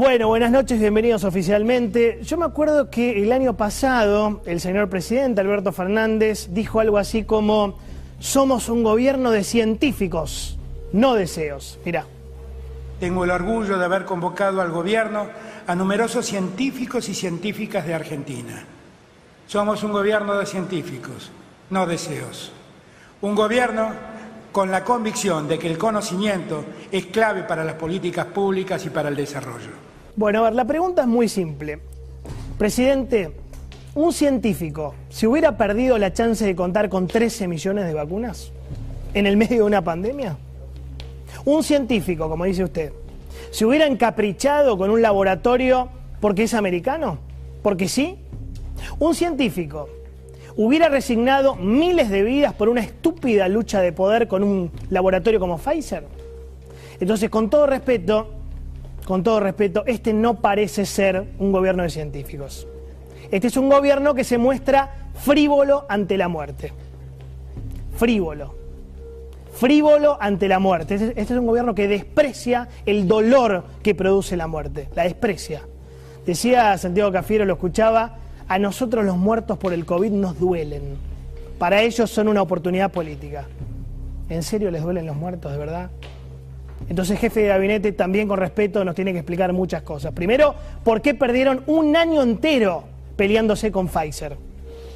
Bueno, buenas noches, bienvenidos oficialmente. Yo me acuerdo que el año pasado el señor presidente Alberto Fernández dijo algo así como, somos un gobierno de científicos, no deseos. Mirá. Tengo el orgullo de haber convocado al gobierno a numerosos científicos y científicas de Argentina. Somos un gobierno de científicos, no deseos. Un gobierno con la convicción de que el conocimiento es clave para las políticas públicas y para el desarrollo. Bueno, a ver, la pregunta es muy simple. Presidente, un científico, ¿se hubiera perdido la chance de contar con 13 millones de vacunas en el medio de una pandemia? Un científico, como dice usted, ¿se hubiera encaprichado con un laboratorio porque es americano? ¿Porque sí? Un científico hubiera resignado miles de vidas por una estúpida lucha de poder con un laboratorio como Pfizer. Entonces, con todo respeto, con todo respeto, este no parece ser un gobierno de científicos. Este es un gobierno que se muestra frívolo ante la muerte. Frívolo. Frívolo ante la muerte. Este, este, es un gobierno que desprecia el dolor que produce la muerte. La desprecia. Decía Santiago Cafiero, lo escuchaba, a nosotros los muertos por el COVID nos duelen. Para ellos son una oportunidad política. ¿En serio les duelen los muertos, de verdad? Entonces, jefe de gabinete, también con respeto, nos tiene que explicar muchas cosas. Primero, ¿por qué perdieron un año entero peleándose con Pfizer?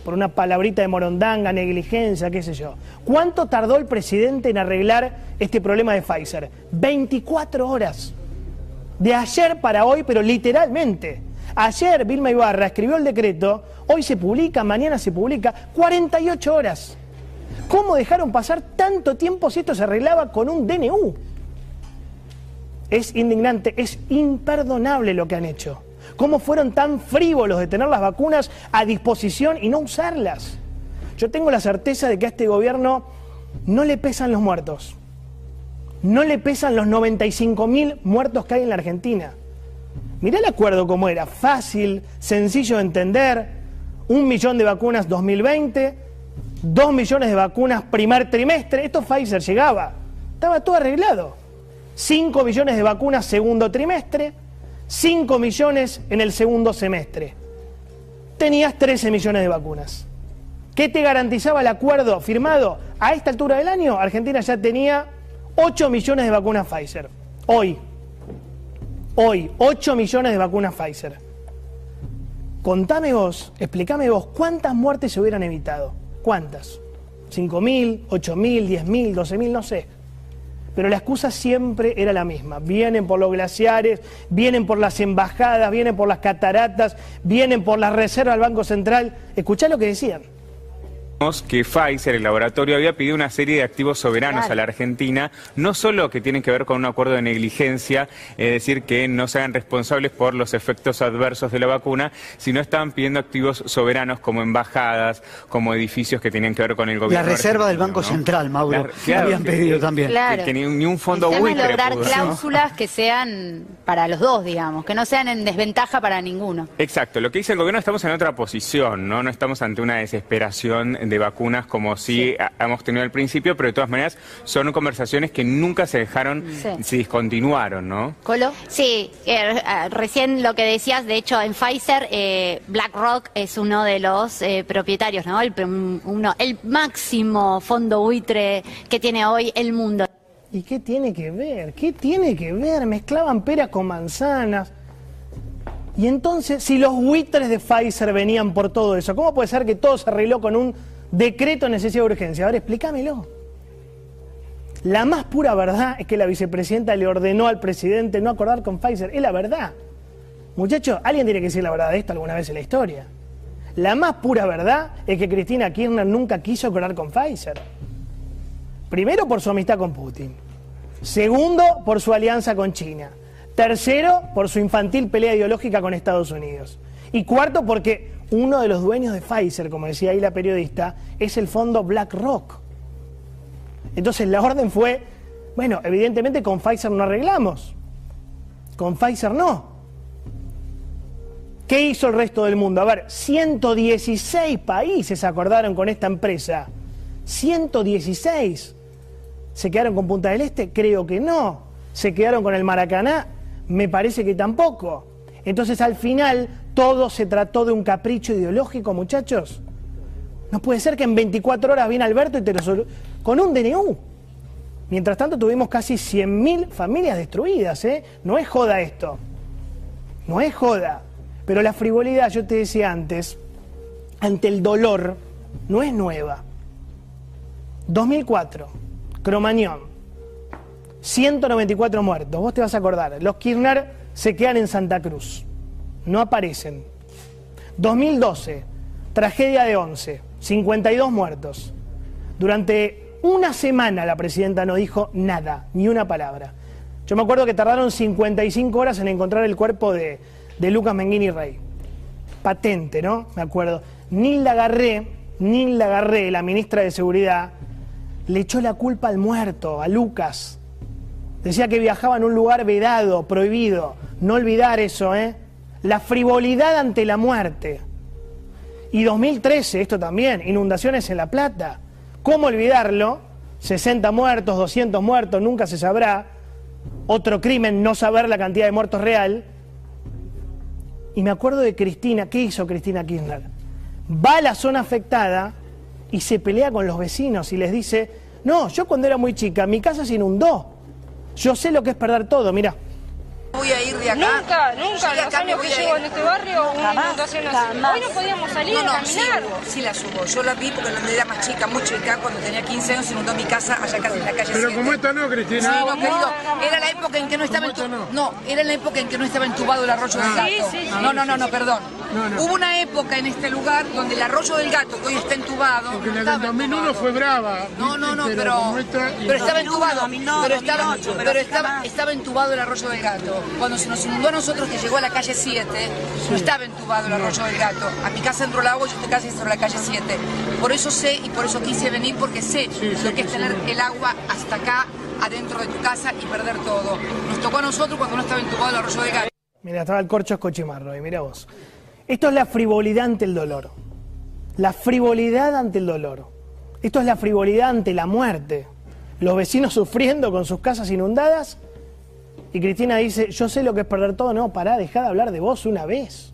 Por una palabrita de morondanga, negligencia, qué sé yo. ¿Cuánto tardó el presidente en arreglar este problema de Pfizer? 24 horas. De ayer para hoy, pero literalmente. Ayer Vilma Ibarra escribió el decreto, hoy se publica, mañana se publica, 48 horas. ¿Cómo dejaron pasar tanto tiempo si esto se arreglaba con un DNU? Es indignante, es imperdonable lo que han hecho. ¿Cómo fueron tan frívolos de tener las vacunas a disposición y no usarlas? Yo tengo la certeza de que a este gobierno no le pesan los muertos. No le pesan los 95 mil muertos que hay en la Argentina. Mirá el acuerdo como era, fácil, sencillo de entender. Un millón de vacunas 2020, dos millones de vacunas primer trimestre. Esto Pfizer llegaba. Estaba todo arreglado. 5 millones de vacunas segundo trimestre, 5 millones en el segundo semestre. Tenías 13 millones de vacunas. ¿Qué te garantizaba el acuerdo firmado? A esta altura del año, Argentina ya tenía 8 millones de vacunas Pfizer. Hoy. Hoy, 8 millones de vacunas Pfizer. Contame vos, explícame vos, ¿cuántas muertes se hubieran evitado? ¿Cuántas? ¿5.000, 8.000, 10.000, 12.000? No sé pero la excusa siempre era la misma. Vienen por los glaciares, vienen por las embajadas, vienen por las cataratas, vienen por las reservas del Banco Central. Escuchá lo que decían que Pfizer, el laboratorio, había pedido una serie de activos soberanos a la Argentina, no solo que tienen que ver con un acuerdo de negligencia, es decir, que no se hagan responsables por los efectos adversos de la vacuna, sino estaban pidiendo activos soberanos como embajadas, como edificios que tenían que ver con el gobierno. La reserva del Banco Central, Mauro, habían pedido también. Que, ni, un fondo buitre lograr cláusulas que sean para los dos, digamos, que no sean en desventaja para ninguno. Exacto, lo que dice el gobierno estamos en otra posición, ¿no? No estamos ante una desesperación de vacunas como sí, hemos tenido al principio, pero de todas maneras son conversaciones que nunca se dejaron, se discontinuaron, ¿no? ¿Colo? Sí, eh, eh, recién lo que decías, de hecho en Pfizer, eh, BlackRock es uno de los propietarios, ¿no? El, uno, el máximo fondo buitre que tiene hoy el mundo. ¿Y qué tiene que ver? ¿Qué tiene que ver? Mezclaban peras con manzanas. Y entonces, si los buitres de Pfizer venían por todo eso, ¿cómo puede ser que todo se arregló con un decreto de necesidad de urgencia? Ahora explícamelo. La más pura verdad es que la vicepresidenta le ordenó al presidente no acordar con Pfizer. Es la verdad. Muchachos, alguien tiene que decir la verdad de esto alguna vez en la historia. La más pura verdad es que Cristina Kirchner nunca quiso acordar con Pfizer. Primero por su amistad con Putin. Segundo, por su alianza con China. Tercero, por su infantil pelea ideológica con Estados Unidos. Y cuarto, porque uno de los dueños de Pfizer, como decía ahí la periodista, es el fondo BlackRock. Entonces la orden fue, bueno, evidentemente con Pfizer no arreglamos. Con Pfizer no. ¿Qué hizo el resto del mundo? A ver, 116 países acordaron con esta empresa. 116. ¿Se quedaron con Punta del Este? Creo que no. ¿Se quedaron con el Maracaná? Me parece que tampoco. Entonces al final todo se trató de un capricho ideológico, muchachos. No puede ser que en 24 horas viene Alberto y te lo con un DNU. Mientras tanto tuvimos casi 100.000 familias destruidas, ¿eh? No es joda esto. No es joda. Pero la frivolidad, yo te decía antes, ante el dolor, no es nueva. 2004, Cromañón, 194 muertos, vos te vas a acordar. Los Kirchner se quedan en Santa Cruz, no aparecen. 2012, tragedia de 11, 52 muertos. Durante una semana la presidenta no dijo nada, ni una palabra. Yo me acuerdo que tardaron 55 horas en encontrar el cuerpo de, de Lucas Menguini Rey. Patente, ¿no? Me acuerdo. Ni la agarré, ni la agarré, la ministra de Seguridad, le echó la culpa al muerto, a Lucas. Decía que viajaba en un lugar vedado, prohibido. No olvidar eso, ¿eh? La frivolidad ante la muerte. Y 2013, esto también, inundaciones en La Plata. ¿Cómo olvidarlo? 60 muertos, 200 muertos, nunca se sabrá. Otro crimen, no saber la cantidad de muertos real. Y me acuerdo de Cristina, ¿qué hizo Cristina Kirchner? Va a la zona afectada y se pelea con los vecinos y les dice, no, yo cuando era muy chica, mi casa se inundó. Yo sé lo que es perder todo, mira voy a ir de acá. Nunca, nunca, los años que llevo en este barrio, una inundación así. Hoy no podíamos salir a caminar. Sí, sí, la subo. Yo la vi porque cuando era más chica, muy chica, cuando tenía 15 años, se inundó mi casa allá en la calle Pero como esta no, Cristina. Sí, no, querido. Era la época en que no estaba entubado. No, era la época en que no estaba entubado el arroyo del gato. Sí, sí, no, no, no, no, perdón. Hubo una época en este lugar donde el arroyo del gato, que hoy está entubado. Porque en el 2001 fue brava. No, no, no, pero, pero estaba entubado. Pero estaba, pero estaba, estaba entubado el arroyo del gato. Cuando se nos inundó a nosotros que llegó a la calle 7, no estaba entubado el arroyo del gato. A mi casa entró el agua y yo estoy casi de la calle 7. Por eso sé y por eso quise venir, porque sé lo que es tener el agua hasta acá, adentro de tu casa y perder todo. Nos tocó a nosotros cuando no estaba entubado el arroyo del gato. Mira, estaba el corcho escochimarro y mira vos. Esto es la frivolidad ante el dolor. La frivolidad ante el dolor. Esto es la frivolidad ante la muerte. Los vecinos sufriendo con sus casas inundadas y Cristina dice, yo sé lo que es perder todo. No, pará, dejá de hablar de vos una vez.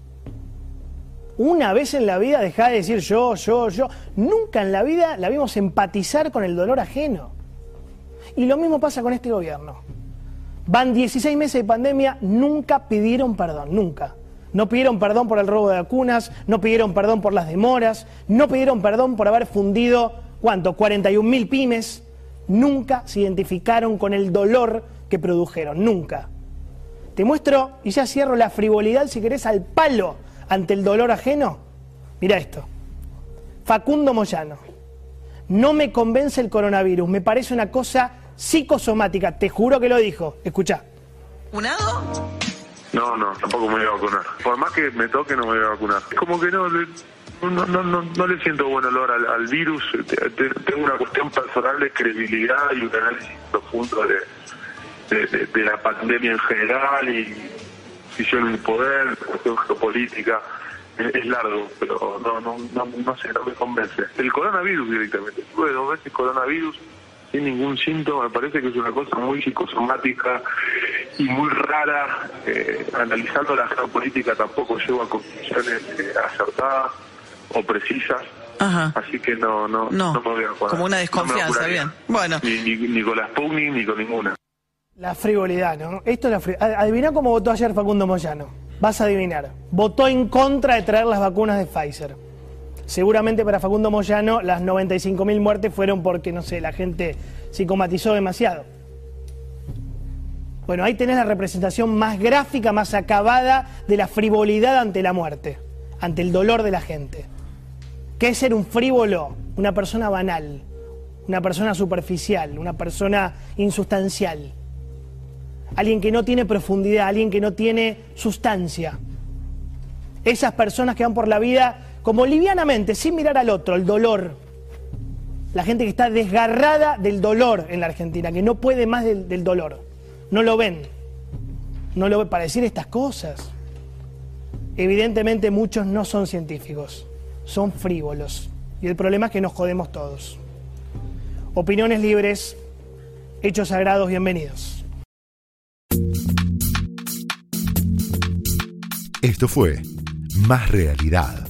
Una vez en la vida dejá de decir yo, yo, yo. Nunca en la vida la vimos empatizar con el dolor ajeno. Y lo mismo pasa con este gobierno. Van 16 meses de pandemia, nunca pidieron perdón, nunca. No pidieron perdón por el robo de vacunas, no pidieron perdón por las demoras, no pidieron perdón por haber fundido, ¿cuánto? 41 mil pymes. Nunca se identificaron con el dolor que produjeron, nunca. Te muestro, y ya cierro la frivolidad, si querés, al palo ante el dolor ajeno. Mira esto. Facundo Moyano. No me convence el coronavirus, me parece una cosa psicosomática, te juro que lo dijo. Escucha. ¿Vacunado? No, no, tampoco me voy a vacunar. Por más que me toque, no me voy a vacunar. Es como que no, no, no, no, no le siento buen olor al, virus. Tengo una cuestión personal de credibilidad y un análisis profundo de, de, la pandemia en general y visión en el poder, cuestión geopolítica. Es, largo, pero no, no, no, no sé, no me convence. El coronavirus directamente. Tuve dos veces coronavirus sin ningún síntoma, me parece que es una cosa muy psicosomática y muy rara. Eh, analizando la geopolítica tampoco llego a conclusiones eh, acertadas o precisas. Así que no, no, no, me voy a Como una desconfianza, bien. Bueno. Ni, ni, ni, con las Sputnik ni con ninguna. La frivolidad, ¿no? Esto es la frivolidad. Adivina cómo votó ayer Facundo Moyano. Vas a adivinar. Votó en contra de traer las vacunas de Pfizer. Seguramente para Facundo Moyano las 95.000 muertes fueron porque, no sé, la gente psicomatizó demasiado. Bueno, ahí tenés la representación más gráfica, más acabada de la frivolidad ante la muerte, ante el dolor de la gente. ¿Qué es ser un frívolo? Una persona banal, una persona superficial, una persona insustancial alguien que no tiene profundidad, alguien que no tiene sustancia. Esas personas que van por la vida como livianamente, sin mirar al otro, el dolor, La gente que está desgarrada del dolor en la Argentina, que no puede más del, dolor. No lo ven. No lo ven para decir estas cosas. Evidentemente muchos no son científicos, son frívolos. Y el problema es que nos jodemos todos. Opiniones libres, hechos sagrados, bienvenidos. Esto fue Más Realidad,